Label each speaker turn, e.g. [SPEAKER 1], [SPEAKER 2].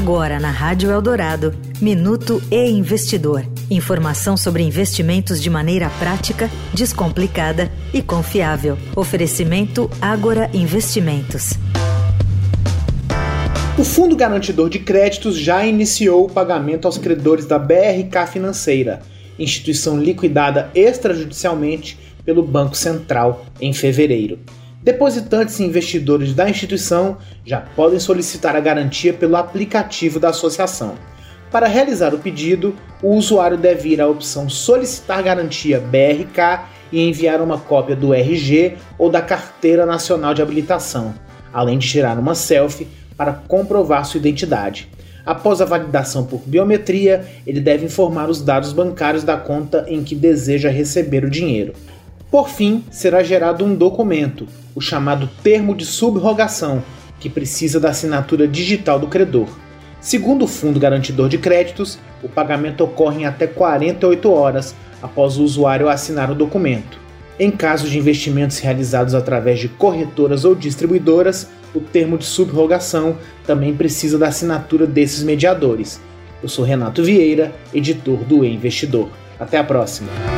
[SPEAKER 1] Agora na Rádio Eldorado, Minuto e Investidor. Informação sobre investimentos de maneira prática, descomplicada e confiável. Oferecimento Agora Investimentos.
[SPEAKER 2] O Fundo Garantidor de Créditos já iniciou o pagamento aos credores da BRK Financeira, instituição liquidada extrajudicialmente pelo Banco Central em fevereiro. Depositantes e investidores da instituição já podem solicitar a garantia pelo aplicativo da associação. Para realizar o pedido, o usuário deve ir à opção Solicitar Garantia BRK e enviar uma cópia do RG ou da Carteira Nacional de Habilitação, além de tirar uma selfie para comprovar sua identidade. Após a validação por biometria, ele deve informar os dados bancários da conta em que deseja receber o dinheiro. Por fim, será gerado um documento, o chamado termo de subrogação, que precisa da assinatura digital do credor. Segundo o Fundo Garantidor de Créditos, o pagamento ocorre em até 48 horas após o usuário assinar o documento. Em caso de investimentos realizados através de corretoras ou distribuidoras, o termo de subrogação também precisa da assinatura desses mediadores. Eu sou Renato Vieira, editor do e Investidor. Até a próxima!